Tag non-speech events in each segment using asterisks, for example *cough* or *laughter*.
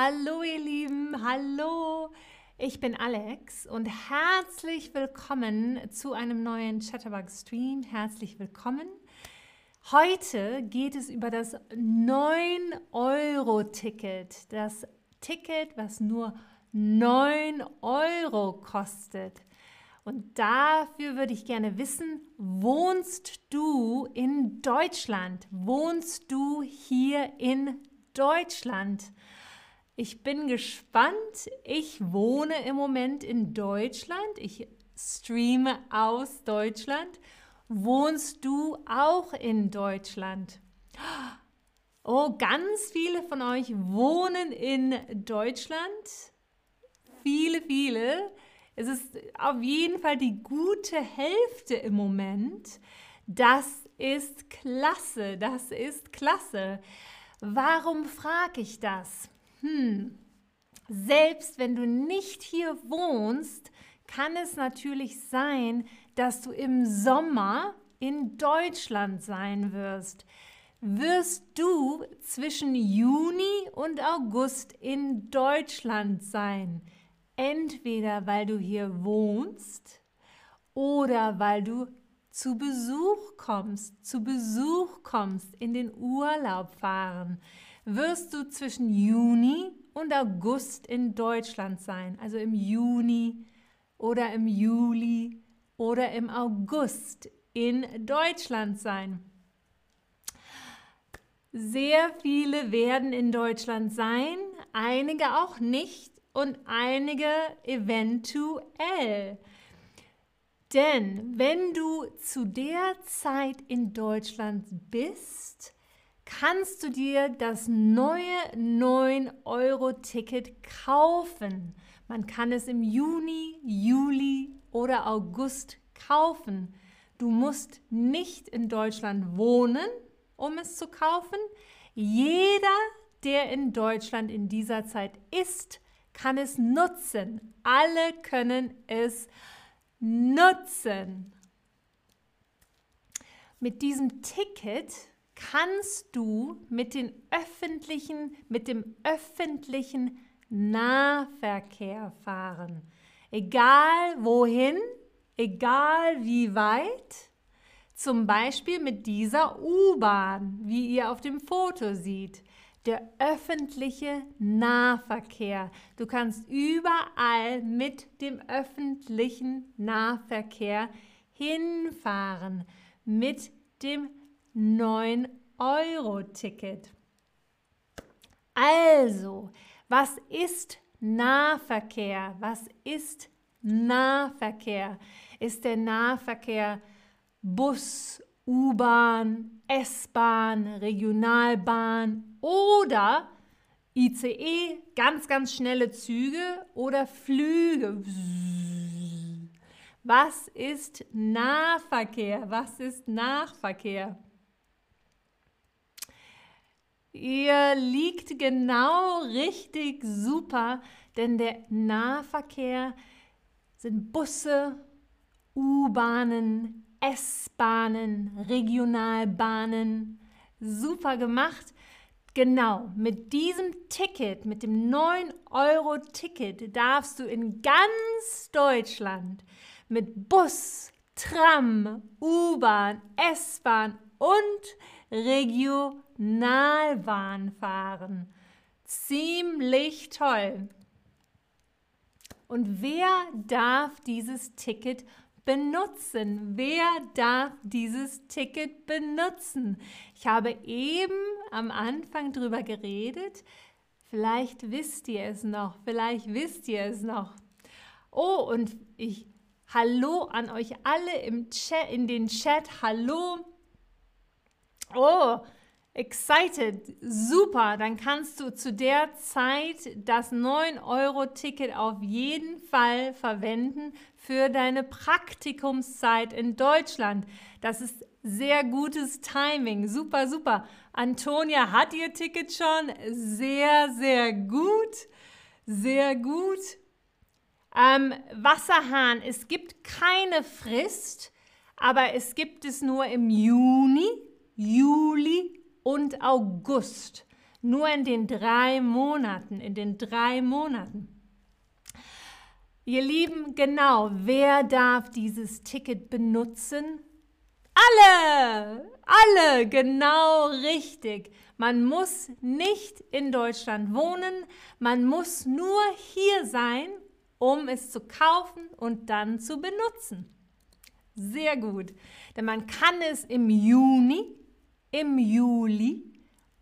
Hallo ihr Lieben, hallo. Ich bin Alex und herzlich willkommen zu einem neuen Chatterbug Stream. Herzlich willkommen. Heute geht es über das 9-Euro-Ticket. Das Ticket, was nur 9 Euro kostet. Und dafür würde ich gerne wissen, wohnst du in Deutschland? Wohnst du hier in Deutschland? Ich bin gespannt. Ich wohne im Moment in Deutschland. Ich streame aus Deutschland. Wohnst du auch in Deutschland? Oh, ganz viele von euch wohnen in Deutschland. Viele, viele. Es ist auf jeden Fall die gute Hälfte im Moment. Das ist klasse, das ist klasse. Warum frage ich das? Hm, selbst wenn du nicht hier wohnst, kann es natürlich sein, dass du im Sommer in Deutschland sein wirst. Wirst du zwischen Juni und August in Deutschland sein? Entweder weil du hier wohnst oder weil du zu Besuch kommst, zu Besuch kommst, in den Urlaub fahren wirst du zwischen Juni und August in Deutschland sein. Also im Juni oder im Juli oder im August in Deutschland sein. Sehr viele werden in Deutschland sein, einige auch nicht und einige eventuell. Denn wenn du zu der Zeit in Deutschland bist, kannst du dir das neue 9-Euro-Ticket kaufen. Man kann es im Juni, Juli oder August kaufen. Du musst nicht in Deutschland wohnen, um es zu kaufen. Jeder, der in Deutschland in dieser Zeit ist, kann es nutzen. Alle können es nutzen. Mit diesem Ticket kannst du mit, den öffentlichen, mit dem öffentlichen Nahverkehr fahren. Egal wohin, egal wie weit. Zum Beispiel mit dieser U-Bahn, wie ihr auf dem Foto seht. Der öffentliche Nahverkehr. Du kannst überall mit dem öffentlichen Nahverkehr hinfahren. Mit dem 9-Euro-Ticket. Also, was ist Nahverkehr? Was ist Nahverkehr? Ist der Nahverkehr Bus, U-Bahn, S-Bahn, Regionalbahn oder ICE, ganz, ganz schnelle Züge oder Flüge? Was ist Nahverkehr? Was ist Nahverkehr? Ihr liegt genau richtig super, denn der Nahverkehr sind Busse, U-Bahnen, S-Bahnen, Regionalbahnen. Super gemacht. Genau, mit diesem Ticket, mit dem 9-Euro-Ticket darfst du in ganz Deutschland mit Bus, Tram, U-Bahn, S-Bahn und Regionalbahn fahren. Ziemlich toll. Und wer darf dieses Ticket benutzen? Wer darf dieses Ticket benutzen? Ich habe eben am Anfang drüber geredet. Vielleicht wisst ihr es noch, vielleicht wisst ihr es noch. Oh, und ich Hallo an euch alle im Chat, in den Chat. Hallo. Oh, excited. Super. Dann kannst du zu der Zeit das 9-Euro-Ticket auf jeden Fall verwenden für deine Praktikumszeit in Deutschland. Das ist sehr gutes Timing. Super, super. Antonia hat ihr Ticket schon. Sehr, sehr gut. Sehr gut. Ähm, Wasserhahn. Es gibt keine Frist, aber es gibt es nur im Juni, Juli und August. Nur in den drei Monaten, in den drei Monaten. Ihr Lieben, genau, wer darf dieses Ticket benutzen? Alle, alle, genau richtig. Man muss nicht in Deutschland wohnen, man muss nur hier sein, um es zu kaufen und dann zu benutzen. Sehr gut, denn man kann es im Juni, im Juli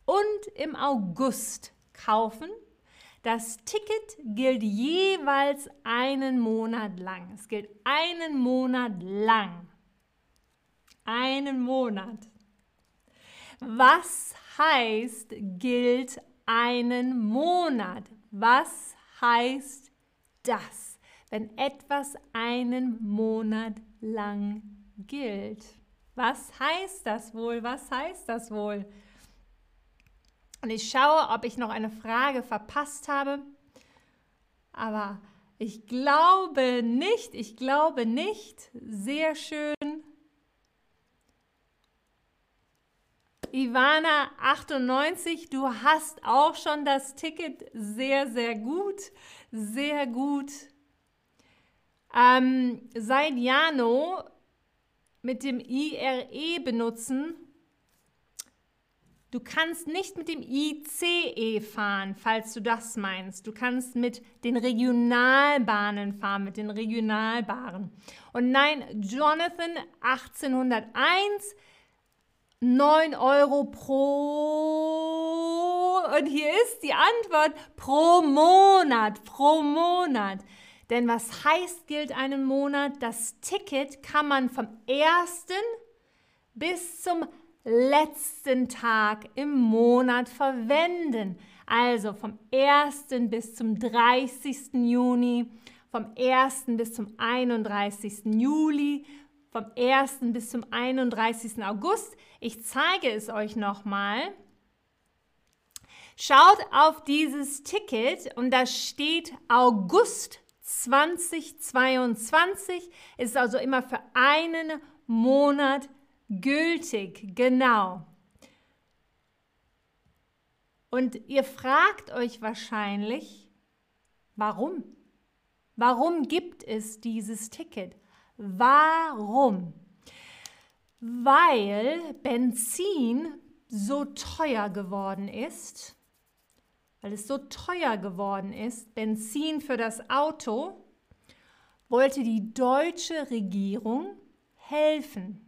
und im August kaufen. Das Ticket gilt jeweils einen Monat lang. Es gilt einen Monat lang. Einen Monat. Was heißt gilt einen Monat? Was heißt das, wenn etwas einen Monat lang gilt? Was heißt das wohl? Was heißt das wohl? Und ich schaue, ob ich noch eine Frage verpasst habe. Aber ich glaube nicht, ich glaube nicht. Sehr schön. Ivana 98, du hast auch schon das Ticket. Sehr, sehr gut. Sehr gut. Ähm, seit Jano mit dem IRE benutzen Du kannst nicht mit dem ICE fahren, falls du das meinst. Du kannst mit den Regionalbahnen fahren, mit den Regionalbahnen. Und nein, Jonathan 1801, 9 Euro pro. Und hier ist die Antwort pro Monat, pro Monat. Denn was heißt gilt einen Monat? Das Ticket kann man vom 1. bis zum letzten Tag im Monat verwenden. Also vom 1. bis zum 30. Juni, vom 1. bis zum 31. Juli, vom 1. bis zum 31. August. Ich zeige es euch nochmal. Schaut auf dieses Ticket und da steht August 2022. Ist also immer für einen Monat Gültig, genau. Und ihr fragt euch wahrscheinlich, warum? Warum gibt es dieses Ticket? Warum? Weil Benzin so teuer geworden ist, weil es so teuer geworden ist, Benzin für das Auto, wollte die deutsche Regierung helfen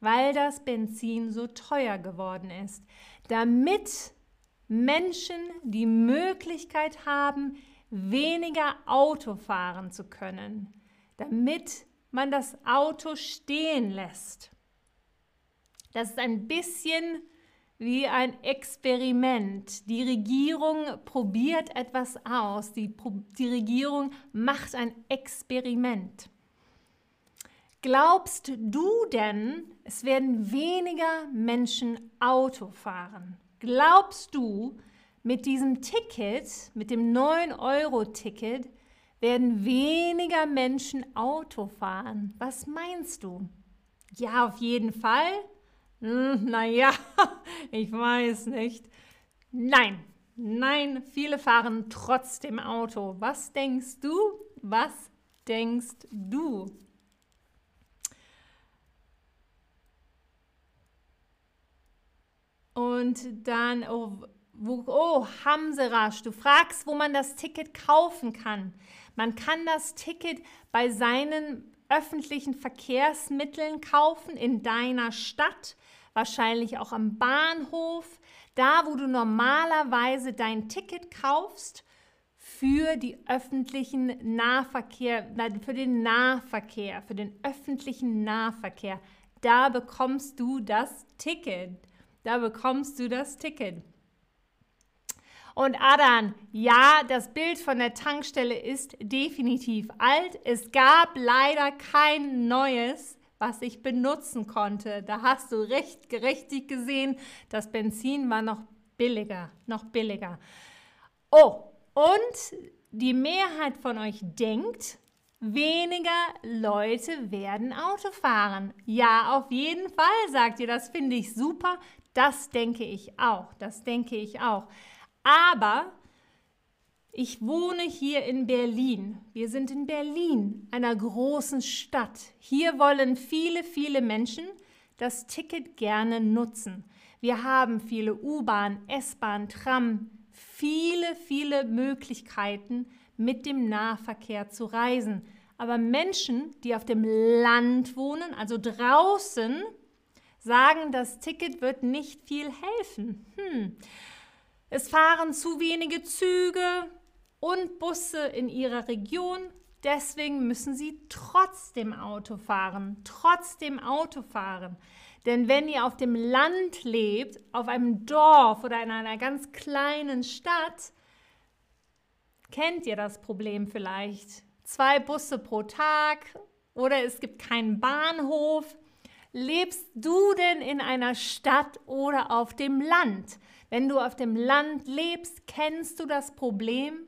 weil das Benzin so teuer geworden ist, damit Menschen die Möglichkeit haben, weniger Auto fahren zu können, damit man das Auto stehen lässt. Das ist ein bisschen wie ein Experiment. Die Regierung probiert etwas aus. Die, die Regierung macht ein Experiment. Glaubst du denn, es werden weniger Menschen Auto fahren? Glaubst du, mit diesem Ticket, mit dem 9-Euro-Ticket, werden weniger Menschen Auto fahren? Was meinst du? Ja, auf jeden Fall. Hm, naja, *laughs* ich weiß nicht. Nein, nein, viele fahren trotzdem Auto. Was denkst du? Was denkst du? Und dann, oh, wo, oh, Hamserasch, du fragst, wo man das Ticket kaufen kann. Man kann das Ticket bei seinen öffentlichen Verkehrsmitteln kaufen in deiner Stadt, wahrscheinlich auch am Bahnhof, da wo du normalerweise dein Ticket kaufst für die öffentlichen Nahverkehr, für den Nahverkehr, für den öffentlichen Nahverkehr. Da bekommst du das Ticket. Da bekommst du das Ticket. Und Adan, ja, das Bild von der Tankstelle ist definitiv alt. Es gab leider kein neues, was ich benutzen konnte. Da hast du recht, richtig gesehen, das Benzin war noch billiger, noch billiger. Oh, und die Mehrheit von euch denkt, weniger Leute werden Auto fahren. Ja, auf jeden Fall, sagt ihr, das finde ich super. Das denke ich auch, das denke ich auch. Aber ich wohne hier in Berlin. Wir sind in Berlin, einer großen Stadt. Hier wollen viele, viele Menschen das Ticket gerne nutzen. Wir haben viele U-Bahn, S-Bahn, Tram, viele, viele Möglichkeiten, mit dem Nahverkehr zu reisen. Aber Menschen, die auf dem Land wohnen, also draußen, sagen, das Ticket wird nicht viel helfen. Hm. Es fahren zu wenige Züge und Busse in ihrer Region. Deswegen müssen sie trotzdem Auto fahren. Trotzdem Auto fahren. Denn wenn ihr auf dem Land lebt, auf einem Dorf oder in einer ganz kleinen Stadt, kennt ihr das Problem vielleicht zwei Busse pro Tag oder es gibt keinen Bahnhof. Lebst du denn in einer Stadt oder auf dem Land? Wenn du auf dem Land lebst, kennst du das Problem?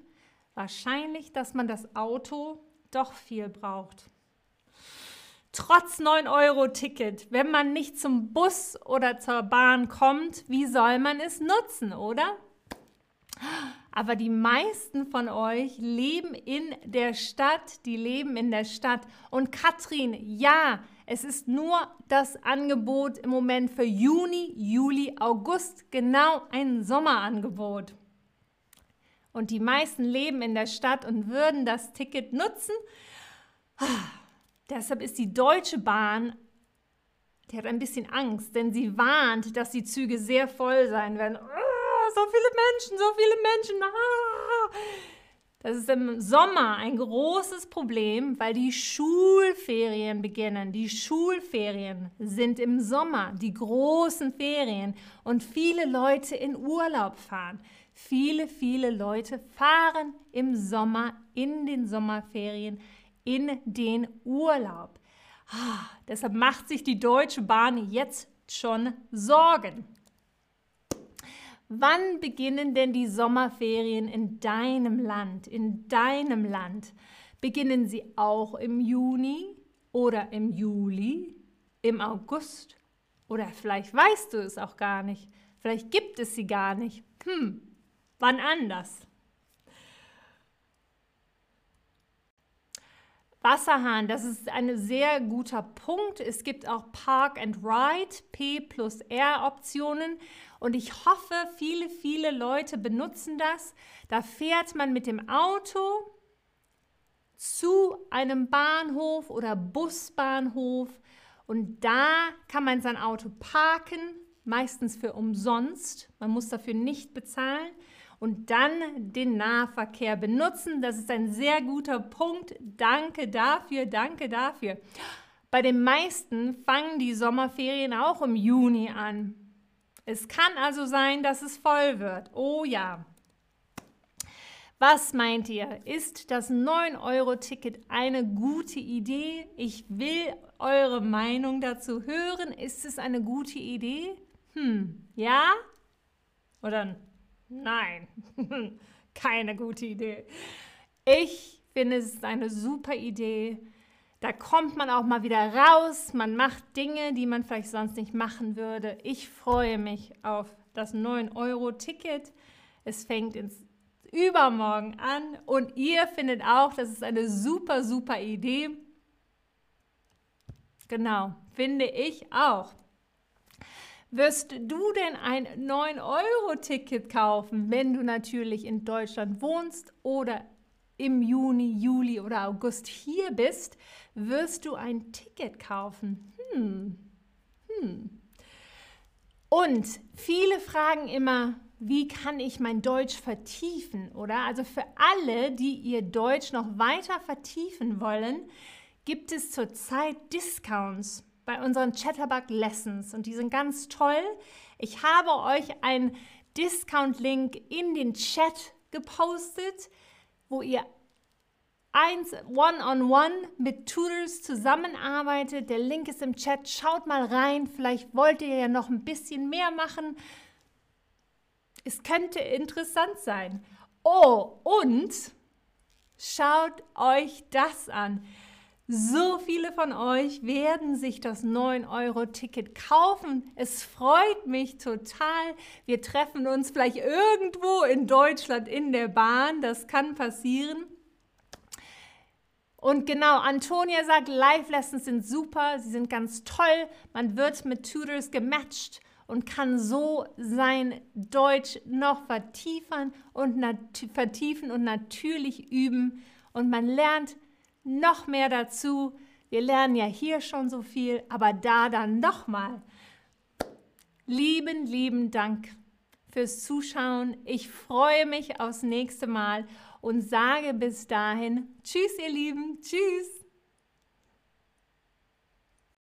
Wahrscheinlich, dass man das Auto doch viel braucht. Trotz 9-Euro-Ticket, wenn man nicht zum Bus oder zur Bahn kommt, wie soll man es nutzen, oder? Aber die meisten von euch leben in der Stadt, die leben in der Stadt. Und Katrin, ja, es ist nur das Angebot im Moment für Juni, Juli, August, genau ein Sommerangebot. Und die meisten leben in der Stadt und würden das Ticket nutzen. Ah, deshalb ist die Deutsche Bahn, die hat ein bisschen Angst, denn sie warnt, dass die Züge sehr voll sein werden so viele Menschen, so viele Menschen. Ah. Das ist im Sommer ein großes Problem, weil die Schulferien beginnen. Die Schulferien sind im Sommer, die großen Ferien und viele Leute in Urlaub fahren. Viele, viele Leute fahren im Sommer, in den Sommerferien, in den Urlaub. Ah, deshalb macht sich die Deutsche Bahn jetzt schon Sorgen. Wann beginnen denn die Sommerferien in deinem Land, in deinem Land? Beginnen sie auch im Juni oder im Juli, im August? Oder vielleicht weißt du es auch gar nicht. Vielleicht gibt es sie gar nicht. Hm, wann anders? Wasserhahn, das ist ein sehr guter Punkt. Es gibt auch Park and Ride, P plus R Optionen. Und ich hoffe, viele, viele Leute benutzen das. Da fährt man mit dem Auto zu einem Bahnhof oder Busbahnhof und da kann man sein Auto parken, meistens für umsonst. Man muss dafür nicht bezahlen und dann den Nahverkehr benutzen. Das ist ein sehr guter Punkt. Danke dafür, danke dafür. Bei den meisten fangen die Sommerferien auch im Juni an. Es kann also sein, dass es voll wird. Oh ja. Was meint ihr? Ist das 9-Euro-Ticket eine gute Idee? Ich will eure Meinung dazu hören. Ist es eine gute Idee? Hm, ja? Oder nein? *laughs* Keine gute Idee. Ich finde, es ist eine super Idee. Da kommt man auch mal wieder raus, man macht Dinge, die man vielleicht sonst nicht machen würde. Ich freue mich auf das 9-Euro-Ticket. Es fängt ins übermorgen an und ihr findet auch, das ist eine super, super Idee. Genau, finde ich auch. Wirst du denn ein 9-Euro-Ticket kaufen, wenn du natürlich in Deutschland wohnst oder im Juni, Juli oder August hier bist, wirst du ein Ticket kaufen. Hm. Hm. Und viele fragen immer, wie kann ich mein Deutsch vertiefen, oder? Also für alle, die ihr Deutsch noch weiter vertiefen wollen, gibt es zurzeit Discounts bei unseren Chatterbug Lessons und die sind ganz toll. Ich habe euch einen Discount-Link in den Chat gepostet wo ihr eins one-on-one mit Tutors zusammenarbeitet. Der Link ist im Chat. Schaut mal rein. Vielleicht wollt ihr ja noch ein bisschen mehr machen. Es könnte interessant sein. Oh, und schaut euch das an. So viele von euch werden sich das 9-Euro-Ticket kaufen. Es freut mich total. Wir treffen uns vielleicht irgendwo in Deutschland in der Bahn. Das kann passieren. Und genau, Antonia sagt, Live-Lessons sind super, sie sind ganz toll. Man wird mit Tutors gematcht und kann so sein Deutsch noch vertiefen und, vertiefen und natürlich üben. Und man lernt noch mehr dazu. Wir lernen ja hier schon so viel, aber da dann nochmal. Lieben, lieben Dank fürs Zuschauen. Ich freue mich aufs nächste Mal und sage bis dahin Tschüss, ihr Lieben. Tschüss.